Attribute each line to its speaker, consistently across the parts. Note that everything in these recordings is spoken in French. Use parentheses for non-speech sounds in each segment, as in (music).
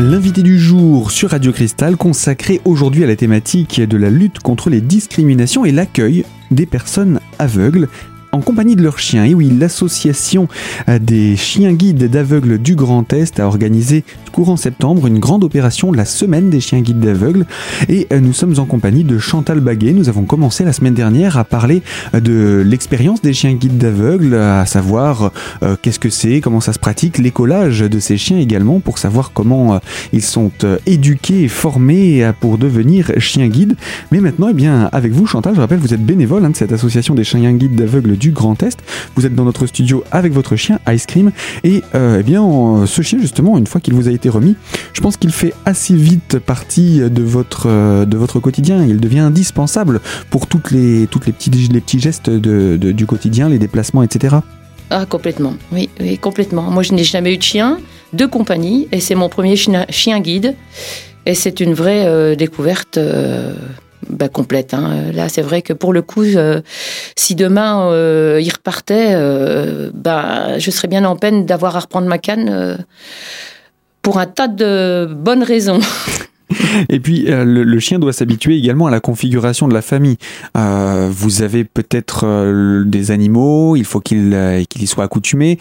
Speaker 1: L'invité du jour sur Radio Cristal consacré aujourd'hui à la thématique de la lutte contre les discriminations et l'accueil des personnes aveugles en compagnie de leurs chiens. Et oui, l'association euh, des chiens guides d'aveugles du Grand Est a organisé courant septembre une grande opération, la semaine des chiens guides d'aveugles. Et euh, nous sommes en compagnie de Chantal Baguet. Nous avons commencé la semaine dernière à parler euh, de l'expérience des chiens guides d'aveugles, à savoir qu'est-ce que c'est, comment ça se pratique, l'écolage de ces chiens également, pour savoir comment ils sont éduqués et formés pour devenir chiens guides. Mais maintenant, eh bien, avec vous, Chantal, je rappelle, vous êtes bénévole hein, de cette association des chiens guides d'aveugles du Grand Est. Vous êtes dans notre studio avec votre chien Ice Cream et euh, eh bien ce chien justement une fois qu'il vous a été remis, je pense qu'il fait assez vite partie de votre euh, de votre quotidien. Il devient indispensable pour toutes les toutes les petits les petits gestes de, du quotidien, les déplacements, etc.
Speaker 2: Ah complètement, oui, complètement. Moi je n'ai jamais eu de chien de compagnie et c'est mon premier chien, guide et c'est une vraie euh, découverte. Bah, complète. Hein. Là, c'est vrai que pour le coup, euh, si demain euh, il repartait, euh, bah, je serais bien en peine d'avoir à reprendre ma canne pour un tas de bonnes raisons. (laughs)
Speaker 1: Et puis, euh, le, chien doit s'habituer également à la configuration de la famille. Euh, vous avez peut-être euh, des animaux, il faut qu'ils y soient accoutumés.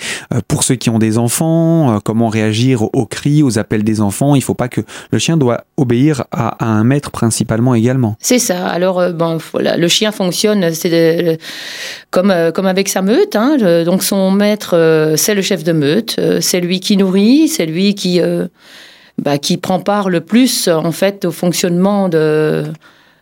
Speaker 1: pour ceux qui ont des enfants, comment réagir aux, cris, aux appels des enfants? Il ne faut pas que le chien doit obéir à, un maître principalement également.
Speaker 2: C'est ça. Alors, le chien fonctionne comme, comme avec sa meute. Hein. donc, son maître, c'est le chef de meute. c'est lui qui nourrit, c'est lui qui bah, qui prend part le plus en fait au fonctionnement de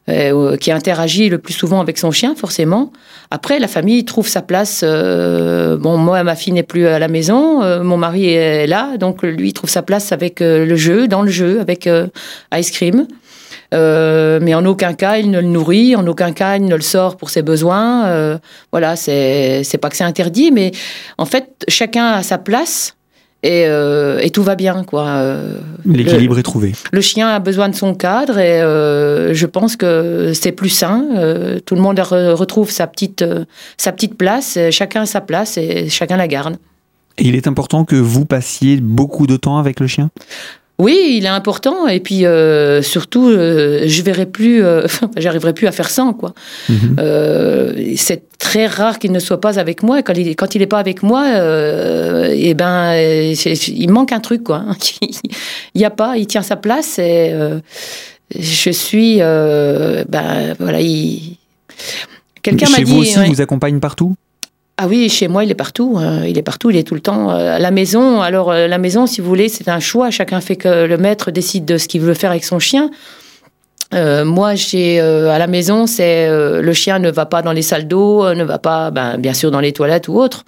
Speaker 2: euh, qui interagit le plus souvent avec son chien, forcément. Après, la famille trouve sa place. Euh, bon, moi, ma fille n'est plus à la maison, euh, mon mari est là, donc lui trouve sa place avec le jeu, dans le jeu, avec Ice Cream. mais en aucun cas il ne le nourrit, en aucun cas il ne le sort pour ses besoins. voilà, c'est pas que c'est interdit, mais en fait chacun a sa place euh, et, tout va bien quoi. Euh,
Speaker 1: L'équilibre est trouvé.
Speaker 2: Le chien a besoin de son cadre et euh, je pense que c'est plus sain. tout le monde retrouve sa petite sa petite place. Chacun a sa place et chacun la garde.
Speaker 1: Et il est important que vous passiez beaucoup de temps avec le chien?
Speaker 2: Oui, il est important et puis euh, surtout, euh, je verrai plus, euh, (laughs) j'arriverai plus à faire sans quoi. Mhm. c'est très rare qu'il ne soit pas avec moi. Quand il quand il est pas avec moi, et eh ben il manque un truc quoi. (laughs) il y a pas, il tient sa place et je suis, ben voilà, il.
Speaker 1: Quelqu'un m'a dit. Vous aussi, vous accompagne partout?
Speaker 2: Ah oui, chez moi, il est partout. Hein. il est partout, il est tout le temps euh, à la maison. Alors, euh, la maison, si vous voulez, c'est un choix. Chacun fait que le maître décide de ce qu'il veut faire avec son chien. Euh, moi, j'ai à la maison, c'est le chien ne va pas dans les salles d'eau, ne va pas, ben, bien sûr, dans les toilettes ou autre,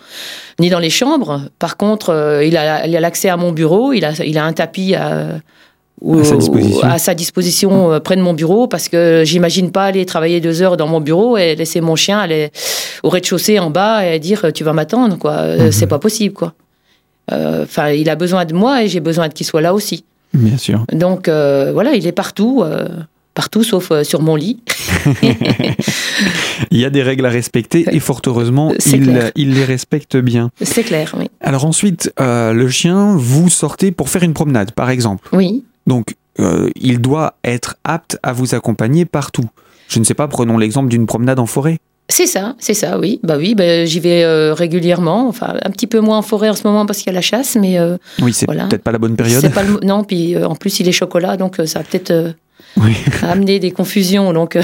Speaker 2: ni dans les chambres. Par contre, il a l'accès à mon bureau, il a, il a un tapis à
Speaker 1: à
Speaker 2: sa disposition, euh, près de mon bureau parce que j'imagine pas aller travailler deux heures dans mon bureau et laisser mon chien aller au rez-de-chaussée en bas et dire tu vas m'attendre quoi euh, mhm. c'est pas possible quoi euh, enfin il a besoin de moi et j'ai besoin qu'il soit là aussi
Speaker 1: bien sûr
Speaker 2: donc voilà il est partout partout sauf sur mon lit. (laughs)
Speaker 1: il y a des règles à respecter et fort heureusement, il, il, les respecte bien.
Speaker 2: C'est clair, oui.
Speaker 1: Alors ensuite, le chien, vous sortez pour faire une promenade, par exemple.
Speaker 2: Oui.
Speaker 1: Donc, euh, il doit être apte à vous accompagner partout. Je ne sais pas, prenons l'exemple d'une promenade en forêt.
Speaker 2: C'est ça, c'est ça, oui. Bah oui, bah, j'y vais euh, régulièrement. Enfin, un petit peu moins en forêt en ce moment parce qu'il y a la chasse, mais euh,
Speaker 1: oui, c'est peut-être pas la bonne période.
Speaker 2: Pas Non, puis en plus il est chocolat, donc ça va peut-être (laughs) amener des confusions. Donc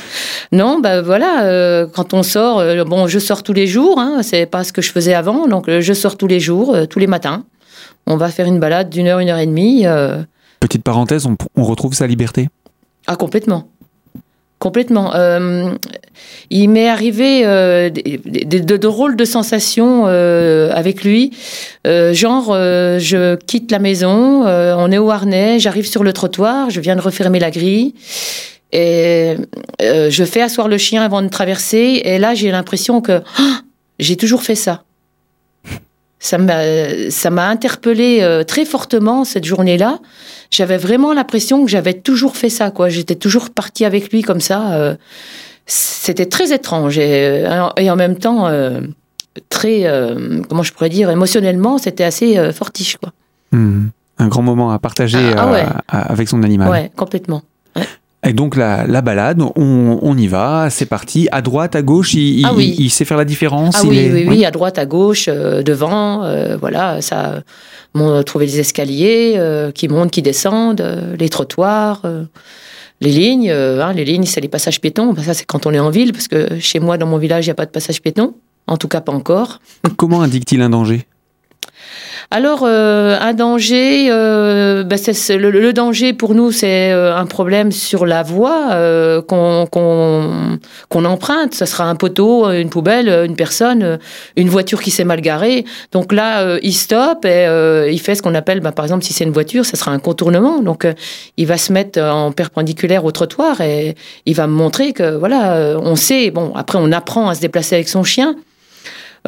Speaker 2: (laughs) non, bah voilà, quand on sort, bon, je sors tous les jours. Hein, c'est pas ce que je faisais avant, donc je sors tous les jours, tous les matins. On va faire une balade d'une heure, une heure et demie.
Speaker 1: Petite parenthèse, on, retrouve sa liberté
Speaker 2: Ah, complètement. Complètement. Euh, il m'est arrivé euh, de, drôles de sensations euh, avec lui. genre, je quitte la maison, on est au harnais, j'arrive sur le trottoir, je viens de refermer la grille. Et je fais asseoir le chien avant de traverser. Et là, j'ai l'impression que (gasps) j'ai toujours fait ça ça m'a ça m'a interpellé euh, très fortement cette journée-là. J'avais vraiment l'impression que j'avais toujours fait ça quoi. J'étais toujours partie avec lui comme ça. Euh, c'était très étrange et, euh, et, en même temps très comment je pourrais dire émotionnellement c'était assez fortiche quoi.
Speaker 1: Hmm. un grand moment à partager
Speaker 2: Ah, ouais.
Speaker 1: à- avec son animal.
Speaker 2: Ouais, complètement.
Speaker 1: Et donc la, la balade, on, on y va, c'est parti. À droite, à gauche, il,
Speaker 2: Ah oui.
Speaker 1: il sait faire la différence.
Speaker 2: Ah
Speaker 1: il
Speaker 2: oui,
Speaker 1: est-
Speaker 2: oui, oui, à droite, à gauche, euh, devant, euh, voilà, ça, on trouver les escaliers euh, qui montent, qui descendent, les trottoirs, les lignes. hein, les lignes, c'est les passages piétons. Ben, ça, c'est quand on est en ville, parce que chez moi, dans mon village, il n'y a pas de passage piéton. En tout cas, pas encore.
Speaker 1: Comment indique-t-il un danger?
Speaker 2: Alors, euh, un danger, euh, ben, c'est- le, le danger pour nous, c'est euh, un problème sur la voie euh, qu'on qu'on qu'on emprunte. Ce sera un poteau, une poubelle, une personne, une voiture qui s'est mal garée. Donc là, euh, il stoppe et euh, il fait ce qu'on appelle, ben, par exemple, si c'est une voiture, ce sera un contournement. Donc, il va se mettre en perpendiculaire au trottoir et il va montrer que, voilà, on sait, bon, après, on apprend à se déplacer avec son chien.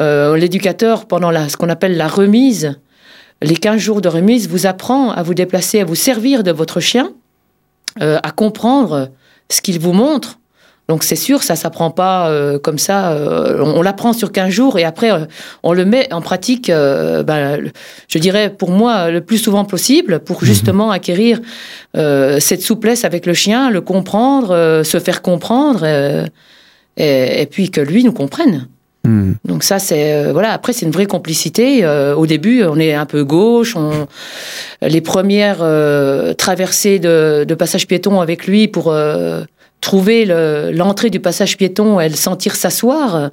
Speaker 2: Euh, L'éducateur, pendant la, ce qu'on appelle la remise, les 15 jours de remise, vous apprend à vous déplacer, à vous servir de votre chien, euh, à comprendre ce qu'il vous montre. Donc c'est sûr, ça s'apprend pas euh, comme ça. euh, on on l'apprend sur 15 jours et après euh, on le met en pratique. euh, ben, je dirais pour moi le plus souvent possible pour justement acquérir euh, cette souplesse avec le chien, le comprendre, euh, se faire comprendre euh, et, et puis que lui nous comprenne.
Speaker 1: Hmm.
Speaker 2: Donc ça, c'est euh, voilà. Après, c'est une vraie complicité. Euh, au début, on est un peu gauche. On, les premières euh, traversées de, de passage piéton avec lui pour euh, trouver le- l'entrée du passage piéton et le sentir s'asseoir. euh,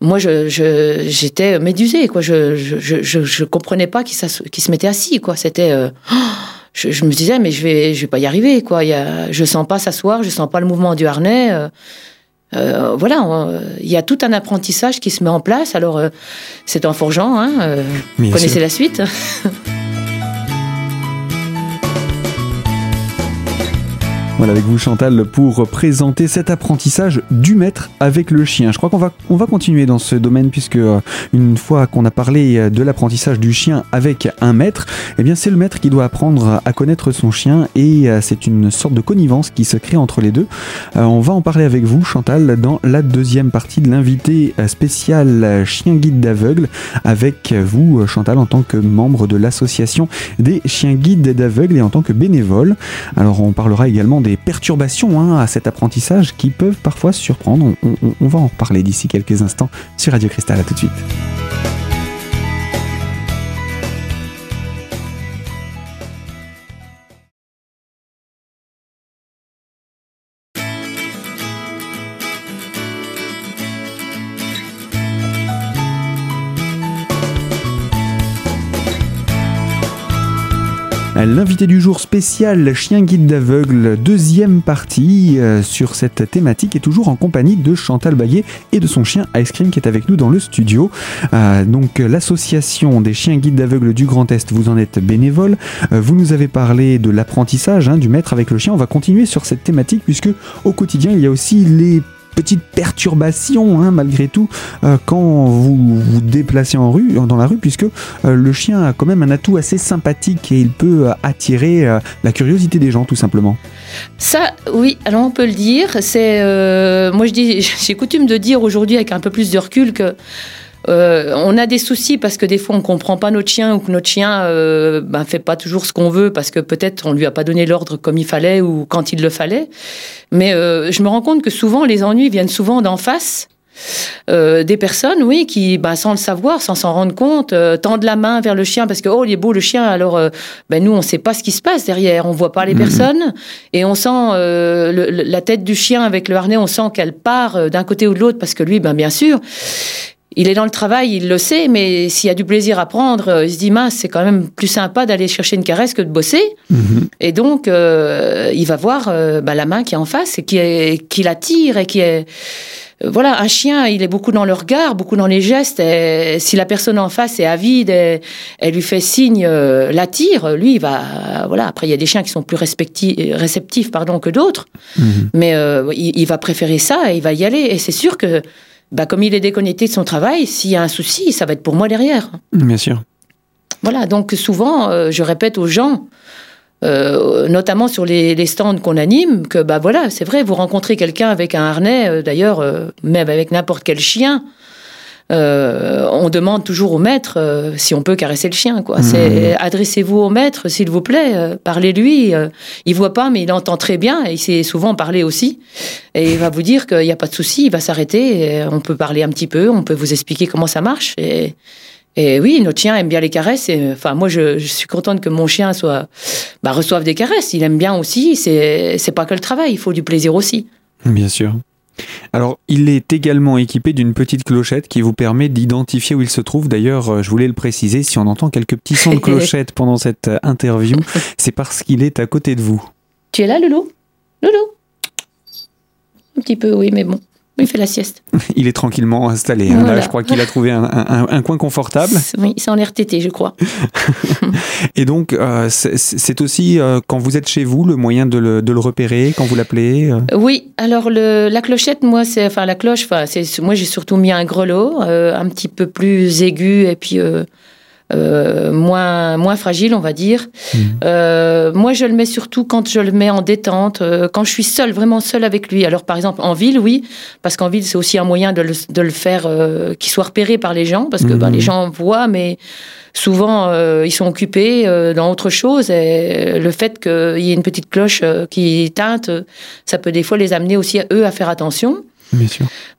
Speaker 2: Moi, je, je- j'étais médusée. Quoi. Je, je, je, je- comprenais pas qu'il, qu'il se mettait assis. Quoi. C'était euh, (gasps) je, je me disais mais je vais je vais pas y arriver quoi. Il y a, je sens pas s'asseoir, je sens pas le mouvement du harnais. Euh, euh, voilà, il y a tout un apprentissage qui se met en place. Alors, euh, c'est en forgeant, hein, euh, vous connaissez
Speaker 1: sûr.
Speaker 2: la suite. (laughs)
Speaker 1: Avec vous Chantal pour présenter cet apprentissage du maître avec le chien. Je crois qu'on va, on va continuer dans ce domaine puisque euh, une fois qu'on a parlé euh, de l'apprentissage du chien avec un maître, eh bien c'est le maître qui doit apprendre à connaître son chien et euh, c'est une sorte de connivence qui se crée entre les deux. On va en parler avec vous Chantal dans la deuxième partie de l'invité spécial chien guide d'aveugle avec vous Chantal en tant que membre de l'association des chiens guides d'aveugles et en tant que bénévole. Alors on parlera également des perturbations hein, à cet apprentissage qui peuvent parfois surprendre. On va en reparler d'ici quelques instants sur Radio Cristal. À tout de suite. Du jour spécial Chien guide d'aveugle, deuxième partie euh, sur cette thématique est toujours en compagnie de Chantal Baillet et de son chien Ice Cream qui est avec nous dans le studio. Euh, donc l'association des chiens guides d'aveugles du Grand Est, vous en êtes bénévole. Euh, vous nous avez parlé de l'apprentissage hein, du maître avec le chien. On va continuer sur cette thématique puisque au quotidien il y a aussi les petites perturbations hein, malgré tout euh, quand vous vous déplacez en rue, dans la rue puisque euh, le chien a quand même un atout assez sympathique et il peut euh, attirer la curiosité des gens tout simplement.
Speaker 2: Ça, oui, alors on peut le dire. C'est, moi je dis, (laughs) j'ai coutume de dire aujourd'hui avec un peu plus de recul que euh, on a des soucis parce que des fois on comprend pas notre chien ou que notre chien euh, ben, fait pas toujours ce qu'on veut parce que peut-être on lui a pas donné l'ordre comme il fallait ou quand il le fallait. Mais euh, je me rends compte que souvent les ennuis viennent souvent d'en face. Euh, des personnes, oui, qui, ben, sans le savoir, sans s'en rendre compte, euh, tendent la main vers le chien parce que oh, il est beau le chien. Alors, euh, ben, nous, on sait pas ce qui se passe derrière, on voit pas les
Speaker 1: Mhm.
Speaker 2: personnes et on sent euh, le- la tête du chien avec le harnais, on sent qu'elle part d'un côté ou de l'autre parce que lui, ben, bien sûr. Il est dans le travail, il le sait, mais s'il y a du plaisir à prendre, euh, il se dit mince, c'est quand même plus sympa d'aller chercher une caresse que de bosser. Et donc, euh, il va voir euh, bah, la main qui est en face et qui, est, qui l'attire et qui est. Voilà, un chien, il est beaucoup dans le regard, beaucoup dans les gestes. Et si la personne en face est avide, et, elle lui fait signe, euh, l'attire, lui, il va. Voilà, après, il y a des chiens qui sont plus réceptifs pardon, que d'autres.
Speaker 1: Mhm.
Speaker 2: Mais il, il va préférer ça et il va y aller. Et c'est sûr que, bah, comme il est déconnecté de son travail, s'il y a un souci, ça va être pour moi derrière.
Speaker 1: Bien sûr.
Speaker 2: Voilà, donc souvent, euh, je répète aux gens, euh, notamment sur les, les stands qu'on anime, que bah voilà, c'est vrai, vous rencontrez quelqu'un avec un harnais, euh, d'ailleurs, même avec n'importe quel chien, euh, on demande toujours au maître euh, si on peut caresser le chien. Quoi. C'est adressez-vous au maître, s'il vous plaît, euh, parlez-lui. il voit pas, mais il entend très bien. Et il sait souvent parler aussi. Et il va vous dire qu'il n'y a pas de souci, il va s'arrêter. On peut parler un petit peu, on peut vous expliquer comment ça marche. Et, et oui, notre chien aime bien les caresses. Et, enfin, moi, je, suis contente que mon chien soit, bah, reçoive des caresses. Il aime bien aussi. C'est, c'est pas que le travail, il faut du plaisir aussi.
Speaker 1: Bien sûr. Alors, il est également équipé d'une petite clochette qui vous permet d'identifier où il se trouve. D'ailleurs, euh, je voulais le préciser, si on entend quelques petits sons de (laughs) clochette pendant cette euh, interview, (laughs) c'est parce qu'il est à côté de vous.
Speaker 2: Tu es là, Loulou? Loulou? Un petit peu, oui, mais bon. Il fait la sieste. (laughs)
Speaker 1: Il est tranquillement installé. Hein. Là, je crois qu'il a trouvé un, coin confortable.
Speaker 2: Oui, c'est en RTT, je crois. (laughs)
Speaker 1: Et donc, euh, c'est aussi euh, quand vous êtes chez vous le moyen de le, repérer, quand vous l'appelez euh?
Speaker 2: Oui, alors le, la clochette, moi, c'est enfin la cloche. Enfin, moi, j'ai surtout mis un grelot, un petit peu plus aigu et puis euh, moins, moins fragile, on va dire. Mhm. Euh, moi, je le mets surtout quand je le mets en détente, euh, quand je suis seule, vraiment seule avec lui. Alors, par exemple, en ville, oui, parce qu'en ville, c'est aussi un moyen de le, de le faire, qu'il soit repéré par les gens, parce que ben, les mhm. gens voient, mais souvent, ils sont occupés dans autre chose. Et le fait qu'il y ait une petite cloche qui teinte, ça peut des fois les amener aussi, eux, à faire attention.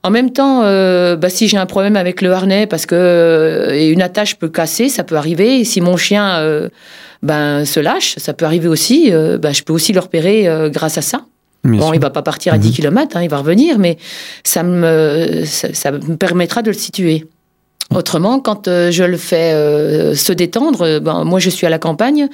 Speaker 2: En même temps, euh, bah, si j'ai un problème avec le harnais, parce que euh, une attache peut casser, ça peut arriver. Et si mon chien euh, ben, se lâche, ça peut arriver aussi. Ben, je peux aussi le repérer grâce à ça. bon, il va pas partir à 10 mhm. km, hein, il va revenir, mais ça me, ça me permettra de le situer. Autrement, quand euh, je le fais euh, se détendre, euh, ben, moi je suis à la campagne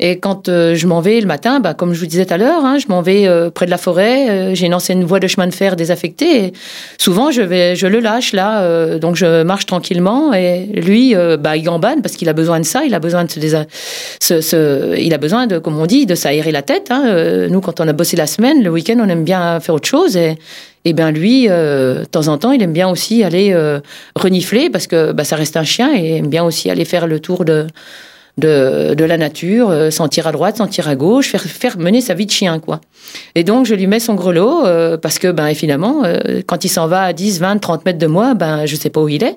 Speaker 2: et quand je m'en vais le matin, ben, comme je vous disais tout à l'heure, hein, je m'en vais près de la forêt, j'ai une ancienne voie de chemin de fer désaffectée. Et souvent je vais, je le lâche là, donc je marche tranquillement et lui, bah, il gambane parce qu'il a besoin de ça, il a besoin de se, il a besoin de, comme on dit, de s'aérer la tête. Hein. Nous, quand on a bossé la semaine, le week-end, on aime bien faire autre chose et et bien lui, euh, de temps en temps, il aime bien aussi aller euh, renifler parce que bah, ça reste un chien et il aime bien aussi aller faire le tour de, de, la nature, euh, sentir à droite, sentir à gauche, faire, faire mener sa vie de chien, quoi. Et donc, je lui mets son grelot parce que, ben, finalement, quand il s'en va à 10, 20, 30 mètres de moi, ben, je sais pas où il est.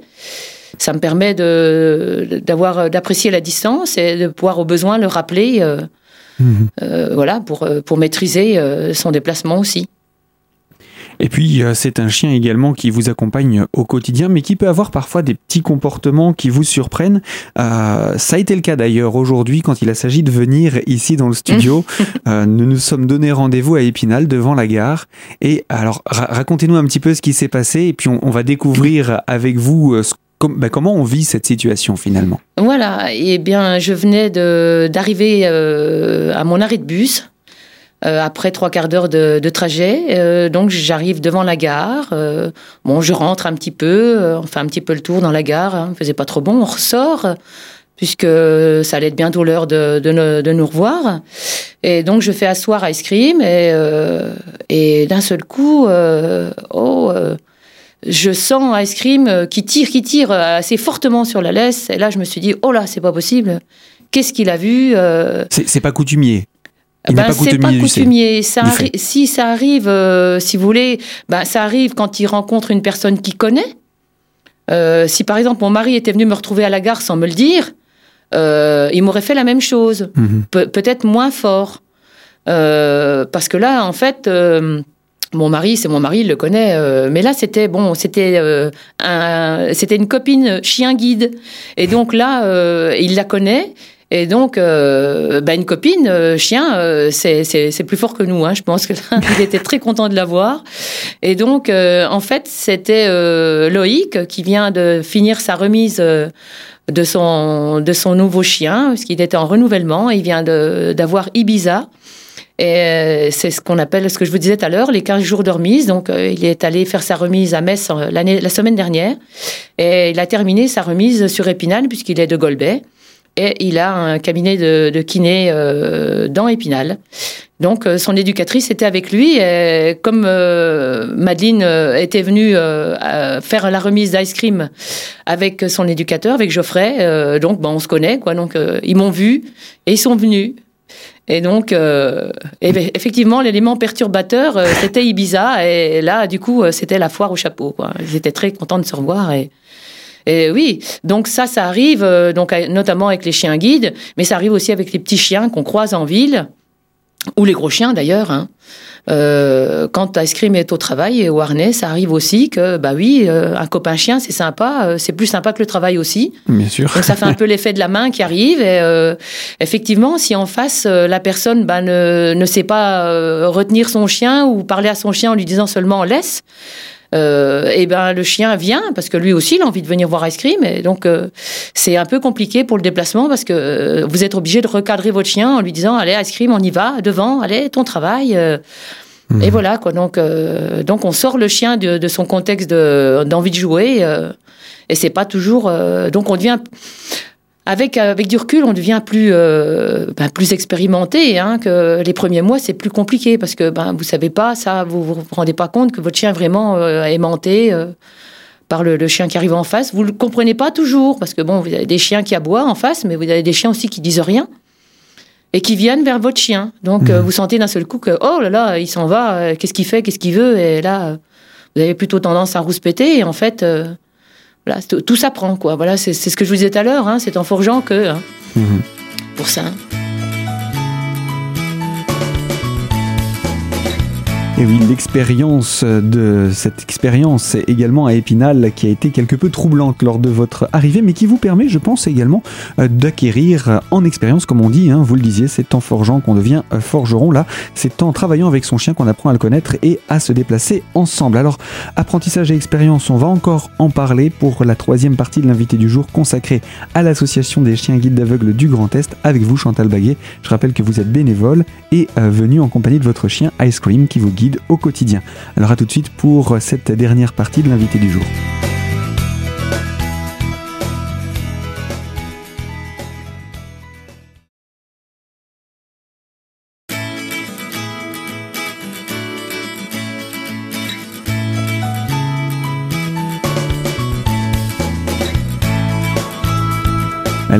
Speaker 2: Ça me permet d'avoir, d'apprécier la distance et de pouvoir au besoin le rappeler, mmh. voilà, pour, pour maîtriser son déplacement aussi.
Speaker 1: Et puis, euh, c'est un chien également qui vous accompagne au quotidien, mais qui peut avoir parfois des petits comportements qui vous surprennent. Euh, ça a été le cas d'ailleurs aujourd'hui quand il a s'agit de venir ici dans le studio. (laughs) Euh, nous nous sommes donné rendez-vous à Épinal devant la gare. Et alors, racontez-nous un petit peu ce qui s'est passé et puis on, va découvrir avec vous bah, comment on vit cette situation finalement
Speaker 2: Voilà, et eh bien je venais d'arriver à mon arrêt de bus euh, après trois quarts d'heure de, de, trajet. Euh, donc j'arrive devant la gare. Euh, bon, je rentre un petit peu, on fait un petit peu le tour dans la gare. Hein, faisait pas trop bon, on ressort puisque ça allait être bientôt l'heure de, de, de, nous revoir. Et donc je fais asseoir Ice Cream et, et d'un seul coup, oh je sens Ice Cream qui tire, qui tire assez fortement sur la laisse. Et là, je me suis dit, oh là, c'est pas possible. Qu'est-ce qu'il a vu
Speaker 1: C'est pas coutumier.
Speaker 2: Il ben, c'est pas coutumier. Ça si ça arrive, euh, si vous voulez, ben, ça arrive quand il rencontre une personne qu'il connaît. Euh, si par exemple mon mari était venu me retrouver à la gare sans me le dire, euh, il m'aurait fait la même chose, mhm. peut-être moins fort. parce que là, en fait, mon mari, c'est mon mari, il le connaît. mais là, c'était bon, c'était un, c'était une copine chien guide, et donc là, il la connaît. Et donc, euh, bah, une copine, euh, chien, euh, c'est plus fort que nous. Hein. Je pense qu'il (laughs) était très content de l'avoir. Et donc, en fait, c'était Loïc qui vient de finir sa remise de son, de son nouveau chien, parce qu'il était en renouvellement. Il vient d'avoir Ibiza. Et c'est ce qu'on appelle, ce que je vous disais tout à l'heure, les 15 jours de remise. Donc, il est allé faire sa remise à Metz la semaine dernière. Et il a terminé sa remise sur Épinal, puisqu'il est de Golbet et il a un cabinet de, kiné euh, dans Épinal. Donc euh, son éducatrice était avec lui et comme euh, Madeleine était venue faire la remise d'ice cream avec son éducateur, avec Geoffrey, donc ben, on se connaît quoi. Donc ils m'ont vu et ils sont venus. Et donc, effectivement, l'élément perturbateur, c'était Ibiza. Et là, du coup, c'était la foire au chapeau. Quoi. Ils étaient très contents de se revoir. Et, Et oui, donc ça, ça arrive, donc notamment avec les chiens guides, mais ça arrive aussi avec les petits chiens qu'on croise en ville, ou les gros chiens d'ailleurs. Hein. Euh, quand Ice Cream est au travail et au harnais, ça arrive aussi que, bah oui, euh, un copain chien, c'est sympa, euh, c'est plus sympa que le travail aussi.
Speaker 1: Bien sûr.
Speaker 2: Donc ça fait un peu (laughs) l'effet de la main qui arrive. Et effectivement, si en face, la personne bah, ne, ne sait pas retenir son chien ou parler à son chien en lui disant seulement laisse, euh, et ben le chien vient parce que lui aussi il a envie de venir voir Ice Cream et donc euh, c'est un peu compliqué pour le déplacement parce que euh, vous êtes obligé de recadrer votre chien en lui disant allez Ice Cream on y va devant allez ton travail mmh. et voilà quoi donc donc on sort le chien de, de son contexte d'envie de, jouer et c'est pas toujours donc on devient avec, avec du recul, on devient plus, euh, ben, plus expérimenté. Hein, que les premiers mois, c'est plus compliqué parce que ben, vous savez pas, ça, vous vous rendez pas compte que votre chien vraiment euh, est menté euh, par le, chien qui arrive en face. Vous le comprenez pas toujours parce que bon, vous avez des chiens qui aboient en face, mais vous avez des chiens aussi qui disent rien et qui viennent vers votre chien. Donc mmh. vous sentez d'un seul coup que oh là là, il s'en va, qu'est-ce qu'il fait, qu'est-ce qu'il veut, et là, vous avez plutôt tendance à rouspéter et en fait voilà, tout s'apprend, quoi. Voilà, c'est ce que je vous disais tout à l'heure, hein, c'est en forgeant que. Hein, mhm. Pour ça.
Speaker 1: Et oui, l'expérience de cette expérience également à Épinal qui a été quelque peu troublante lors de votre arrivée, mais qui vous permet, je pense, également euh, d'acquérir en expérience, comme on dit, hein, vous le disiez, c'est en forgeant qu'on devient euh, forgeron. Là, c'est en travaillant avec son chien qu'on apprend à le connaître et à se déplacer ensemble. Alors, apprentissage et expérience, on va encore en parler pour la troisième partie de l'invité du jour consacrée à l'association des chiens guides d'aveugles du Grand Est avec vous, Chantal Baguet. Je rappelle que vous êtes bénévole et euh, venu en compagnie de votre chien Ice Cream qui vous guide au quotidien. Alors à tout de suite pour cette dernière partie de l'invité du jour.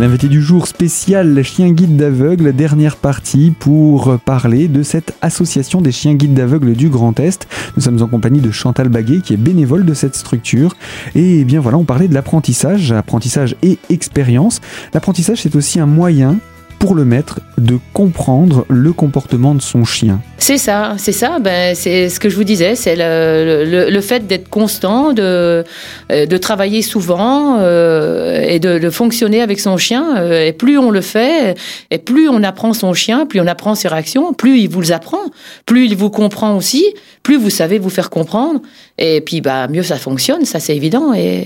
Speaker 1: L'invité du jour spécial Chien Guide d'Aveugle, dernière partie pour parler de cette association des chiens guides d'aveugle du Grand Est. Nous sommes en compagnie de Chantal Baguet qui est bénévole de cette structure. Et bien voilà, on parlait de l'apprentissage, apprentissage et expérience. L'apprentissage c'est aussi un moyen pour le maître de comprendre le comportement de son chien.
Speaker 2: C'est ça, c'est ça. Ben, c'est ce que je vous disais, c'est le, le, fait d'être constant, de, euh, de travailler souvent euh, et de, de, fonctionner avec son chien. Euh, et plus on le fait, et plus on apprend son chien, plus on apprend ses réactions, plus il vous apprend, plus il vous comprend aussi, plus vous savez vous faire comprendre. Et puis, bah, mieux ça fonctionne, ça c'est évident. Et,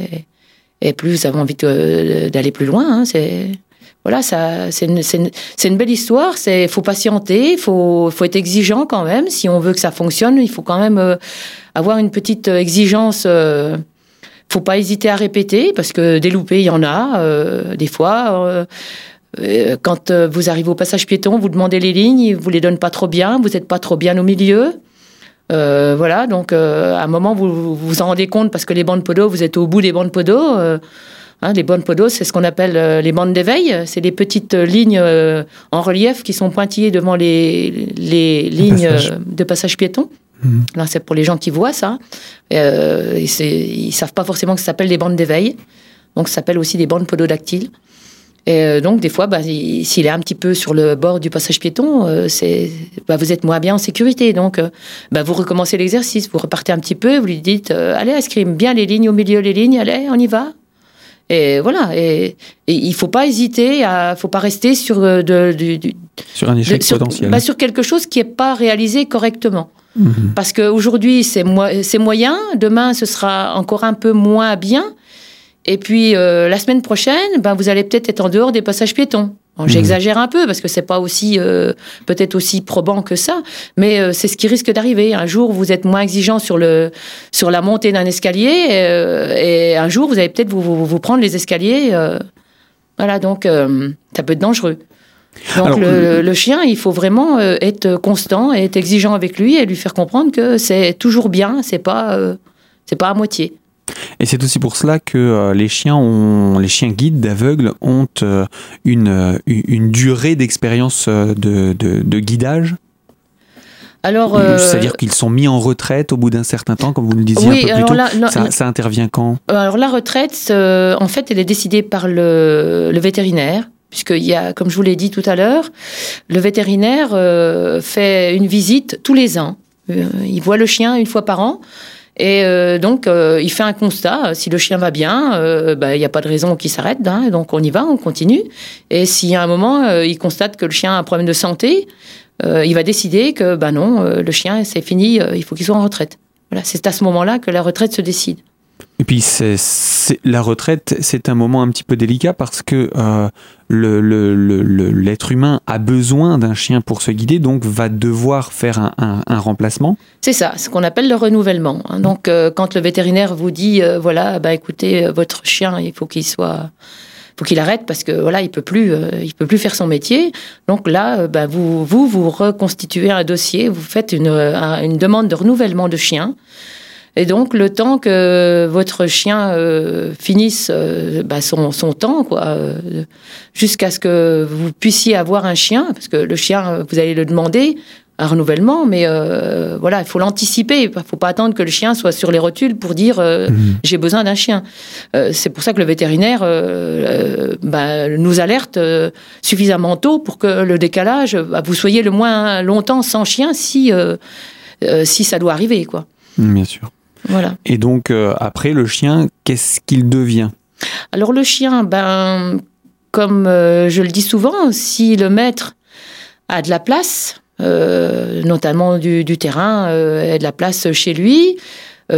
Speaker 2: et plus vous avez envie d'aller plus loin. Hein, c'est voilà, ça, c'est une, une, une, belle histoire. C'est, faut patienter, faut, faut être exigeant quand même. Si on veut que ça fonctionne, il faut quand même euh, avoir une petite euh, exigence. Euh, faut pas hésiter à répéter parce que des loupés, il y en a euh, des fois. quand vous arrivez au passage piéton, vous demandez les lignes, ils vous les donnent pas trop bien, vous n'êtes pas trop bien au milieu. voilà, donc à un moment vous, vous en rendez compte parce que les bandes podo, vous êtes au bout des bandes podo. Hein, les bonnes podos, c'est ce qu'on appelle euh, les bandes d'éveil. C'est les petites euh, lignes euh, en relief qui sont pointillées devant les, les lignes de passage piéton. Mhm. Là, c'est pour les gens qui voient ça. Ils ne savent pas forcément que ça s'appelle les bandes d'éveil. Donc, ça s'appelle aussi des bandes pododactyles. Et donc, des fois, bah, s'il est un petit peu sur le bord du passage piéton, c'est, bah, vous êtes moins bien en sécurité. Donc, bah, vous recommencez l'exercice, vous repartez un petit peu, vous lui dites Allez, escrime bien les lignes au milieu, les lignes, allez, on y va. Et voilà. Et, il faut pas hésiter, à, faut pas rester sur euh, de,
Speaker 1: sur un échec potentiel.
Speaker 2: Bah, sur quelque chose qui n'est pas réalisé correctement. Mhm. Parce qu'aujourd'hui, c'est moyen, demain, ce sera encore un peu moins bien. Et puis, euh, la semaine prochaine, ben, vous allez peut-être être en dehors des passages piétons. Mhm. J'exagère un peu parce que c'est pas aussi euh, peut-être aussi probant que ça, mais euh, c'est ce qui risque d'arriver. Un jour, vous êtes moins exigeant sur le sur la montée d'un escalier, euh, et un jour, vous allez peut-être vous, vous, prendre les escaliers. voilà, donc ça peut être dangereux. Donc le, le, chien, il faut vraiment être constant et être exigeant avec lui et lui faire comprendre que c'est toujours bien, c'est pas c'est pas à moitié.
Speaker 1: Et c'est aussi pour cela que euh, les chiens ont, les chiens guides d'aveugles ont euh, une, une durée d'expérience euh, de, de, guidage
Speaker 2: Alors,
Speaker 1: c'est-à-dire qu'ils sont mis en retraite au bout d'un certain temps, comme vous nous disiez
Speaker 2: oui,
Speaker 1: un peu plus tôt. ça, ça, intervient quand?
Speaker 2: Alors la retraite, en fait, elle est décidée par le, le vétérinaire puisqu'il y a, comme je vous l'ai dit tout à l'heure, le vétérinaire euh, fait une visite tous les ans. Euh, il voit le chien une fois par an. Et euh, donc, il fait un constat. Si le chien va bien, bah, il n'y a pas de raison qu'il s'arrête. Hein, donc, on y va, on continue. Et y a un moment, il constate que le chien a un problème de santé, il va décider que, bah non, le chien, c'est fini, il faut qu'il soit en retraite. Voilà, c'est à ce moment-là que la retraite se décide.
Speaker 1: Et puis la retraite, c'est un moment un petit peu délicat parce que euh, l'être humain a besoin d'un chien pour se guider, donc va devoir faire un, remplacement.
Speaker 2: C'est ça, ce qu'on appelle le renouvellement. Hein. Donc euh, quand le vétérinaire vous dit, euh, voilà, bah écoutez, votre chien, il faut qu'il soit faut qu'il arrête parce que voilà, il peut plus, il peut plus faire son métier. Donc là, bah, vous, vous, reconstituez un dossier, vous faites une demande de renouvellement de chien. Et donc, le temps que votre chien euh, finisse euh, bah, son, son, temps, quoi, euh, jusqu'à ce que vous puissiez avoir un chien, parce que le chien, vous allez le demander, un renouvellement, mais voilà, il faut l'anticiper. Il ne faut pas attendre que le chien soit sur les rotules pour dire mhm. j'ai besoin d'un chien. c'est pour ça que le vétérinaire bah, nous alerte suffisamment tôt pour que le décalage, bah, vous soyez le moins longtemps sans chien si, si ça doit arriver. Quoi.
Speaker 1: Bien sûr. Et donc, euh, après, le chien, qu'est-ce qu'il devient?
Speaker 2: Alors, le chien, ben, comme euh, je le dis souvent, si le maître a de la place, euh, notamment du, terrain, et de la place chez lui,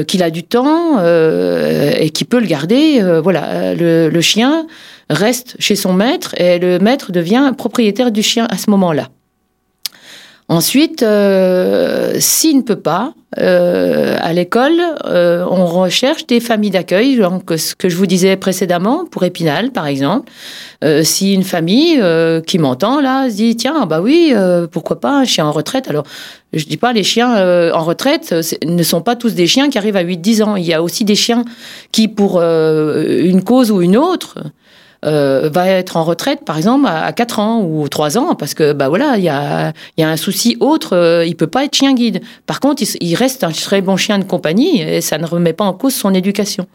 Speaker 2: qu'il a du temps et qu'il peut le garder, voilà, le, chien reste chez son maître et le maître devient propriétaire du chien à ce moment-là. Ensuite, euh, s'il ne peut pas, euh, à l'école, euh, on recherche des familles d'accueil, donc ce que je vous disais précédemment, pour Épinal par exemple. si une famille qui m'entend là se dit tiens bah oui pourquoi pas un chien en retraite? Alors je dis pas les chiens en retraite ne sont pas tous des chiens qui arrivent à 8-10 ans il y a aussi des chiens qui pour une cause ou une autre euh, va être en retraite, par exemple, à, 4 ans ou 3 ans, parce que bah voilà, il y a, y a, un souci autre, euh, il peut pas être chien guide. Par contre, il, reste un très bon chien de compagnie et ça ne remet pas en cause son éducation.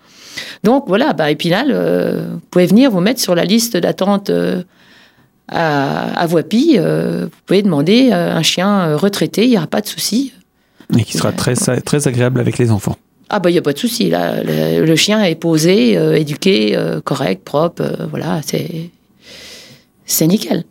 Speaker 2: Donc voilà, bah, Épinal, euh, vous pouvez venir vous mettre sur la liste d'attente à, à Voipy. vous pouvez demander un chien retraité, il n'y aura pas de souci.
Speaker 1: Et qui sera très, très agréable avec les enfants.
Speaker 2: Ah bah il n'y a pas de souci, là. Le, chien est posé, euh, éduqué, euh, correct, propre, euh, voilà, c'est c'est nickel.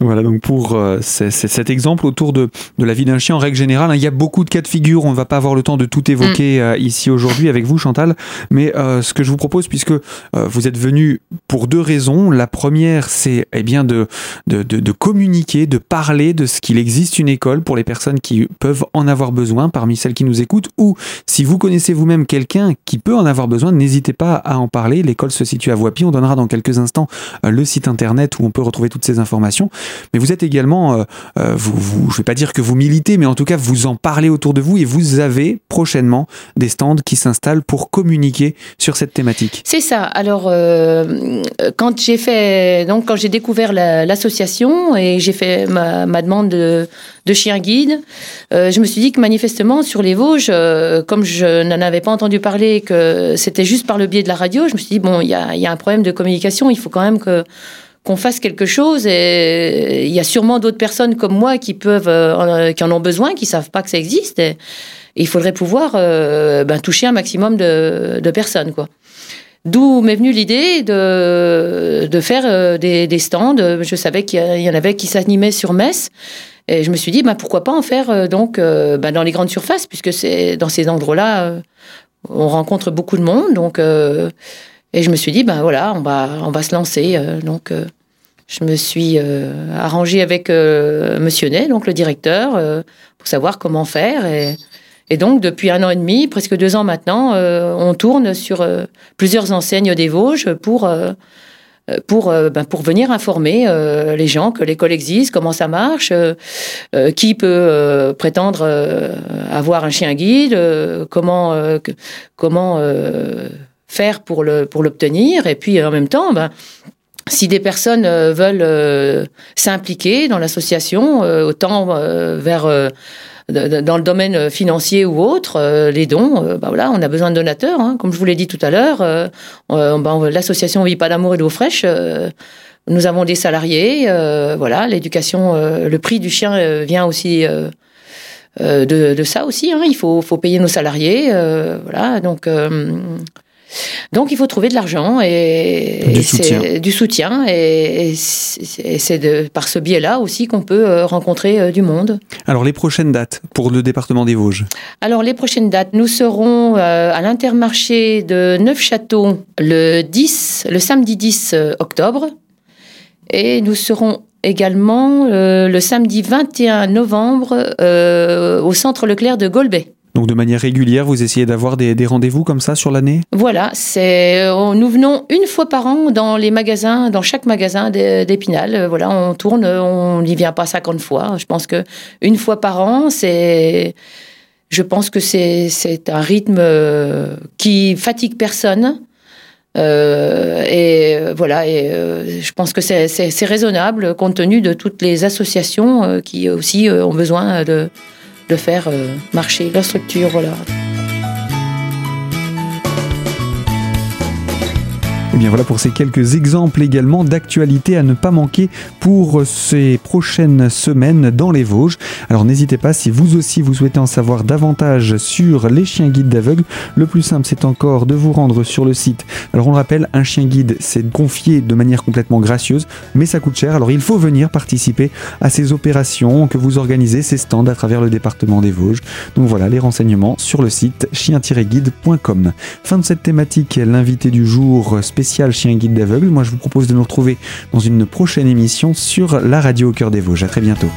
Speaker 1: voilà, donc pour euh, cet exemple autour de, de la vie d'un chien, en règle générale, hein, il y a beaucoup de cas de figure, on ne va pas avoir le temps de tout évoquer mm. euh, ici aujourd'hui avec vous Chantal, mais euh, ce que je vous propose, puisque vous êtes venu pour deux raisons, la première c'est eh bien de, de, de, communiquer, de parler de ce qu'il existe une école pour les personnes qui peuvent en avoir besoin parmi celles qui nous écoutent, ou si vous connaissez vous-même quelqu'un qui peut en avoir besoin, n'hésitez pas à en parler, l'école se situe à Voipy, on donnera dans quelques instants le site internet où on peut retrouver toutes ces informations. Mais vous êtes également, euh, euh, je ne vais pas dire que vous militez, mais en tout cas, vous en parlez autour de vous et vous avez prochainement des stands qui s'installent pour communiquer sur cette thématique.
Speaker 2: C'est ça. Alors, euh, quand j'ai fait, donc quand j'ai découvert l'association et j'ai fait ma, demande de, chien guide, je me suis dit que manifestement sur les Vosges, comme je n'en avais pas entendu parler, que c'était juste par le biais de la radio, je me suis dit bon, il y a un problème de communication, il faut quand même que qu'on fasse quelque chose. Et il y a sûrement d'autres personnes comme moi qui peuvent, euh, qui en ont besoin, qui savent pas que ça existe. Et, il faudrait pouvoir euh, ben, toucher un maximum de, personnes, quoi. D'où m'est venue l'idée de, de faire euh, des, stands. Je savais qu'il y en avait qui s'animaient sur Metz. Et je me suis dit, ben, pourquoi pas en faire donc ben, dans les grandes surfaces, puisque c'est dans ces endroits-là, on rencontre beaucoup de monde. Donc, et je me suis dit, ben voilà, on va, on va se lancer. donc, je me suis euh, arrangée avec euh, Monsieur Ney, donc le directeur, euh, pour savoir comment faire. Et, et, donc, depuis un an et demi, presque deux ans maintenant, on tourne sur plusieurs enseignes des Vosges pour, pour, ben, pour venir informer les gens que l'école existe, comment ça marche, qui peut prétendre avoir un chien guide, comment, comment faire pour l'obtenir. et puis, en même temps, ben, si des personnes euh, veulent euh, s'impliquer dans l'association, euh, autant vers dans le domaine financier ou autre, les dons, bah voilà, on a besoin de donateurs. Hein. Comme je vous l'ai dit tout à l'heure, bah, l'association Vie pas d'amour et d'eau fraîche. nous avons des salariés, voilà, l'éducation, le prix du chien vient aussi de, ça aussi. Hein. Il faut, faut, payer nos salariés, voilà, donc. Donc il faut trouver de l'argent et,
Speaker 1: du soutien.
Speaker 2: Du soutien et, c'est par ce biais-là aussi qu'on peut euh, rencontrer euh, du monde.
Speaker 1: Alors les prochaines dates pour le département des Vosges?
Speaker 2: Alors les prochaines dates, nous serons euh, à l'intermarché de Neufchâteau le 10, le samedi 10 octobre et nous serons également le samedi 21 novembre au centre Leclerc de Golbet.
Speaker 1: Donc de manière régulière, vous essayez d'avoir des, rendez-vous comme ça sur l'année?
Speaker 2: Voilà, c'est euh, nous venons une fois par an dans les magasins, dans chaque magasin d'Épinal. Euh, voilà, on tourne, on n'y vient pas 50 fois. Je pense que une fois par an, c'est je pense que c'est un rythme euh, qui fatigue personne. et voilà, et je pense que c'est raisonnable compte tenu de toutes les associations qui aussi ont besoin de, de faire euh, marcher la structure. Voilà.
Speaker 1: Et eh bien voilà pour ces quelques exemples également d'actualités à ne pas manquer pour ces prochaines semaines dans les Vosges. Alors n'hésitez pas si vous aussi vous souhaitez en savoir davantage sur les chiens guides d'aveugles. Le plus simple c'est encore de vous rendre sur le site. Alors on le rappelle, un chien guide c'est confié de manière complètement gracieuse, mais ça coûte cher. Alors il faut venir participer à ces opérations que vous organisez, ces stands à travers le département des Vosges. Donc voilà les renseignements sur le site chien-guide.com. Fin de cette thématique, l'invité du jour Chien Guide d'aveugle. Moi, je vous propose de nous retrouver dans une prochaine émission sur la radio au cœur des Vosges. À très bientôt.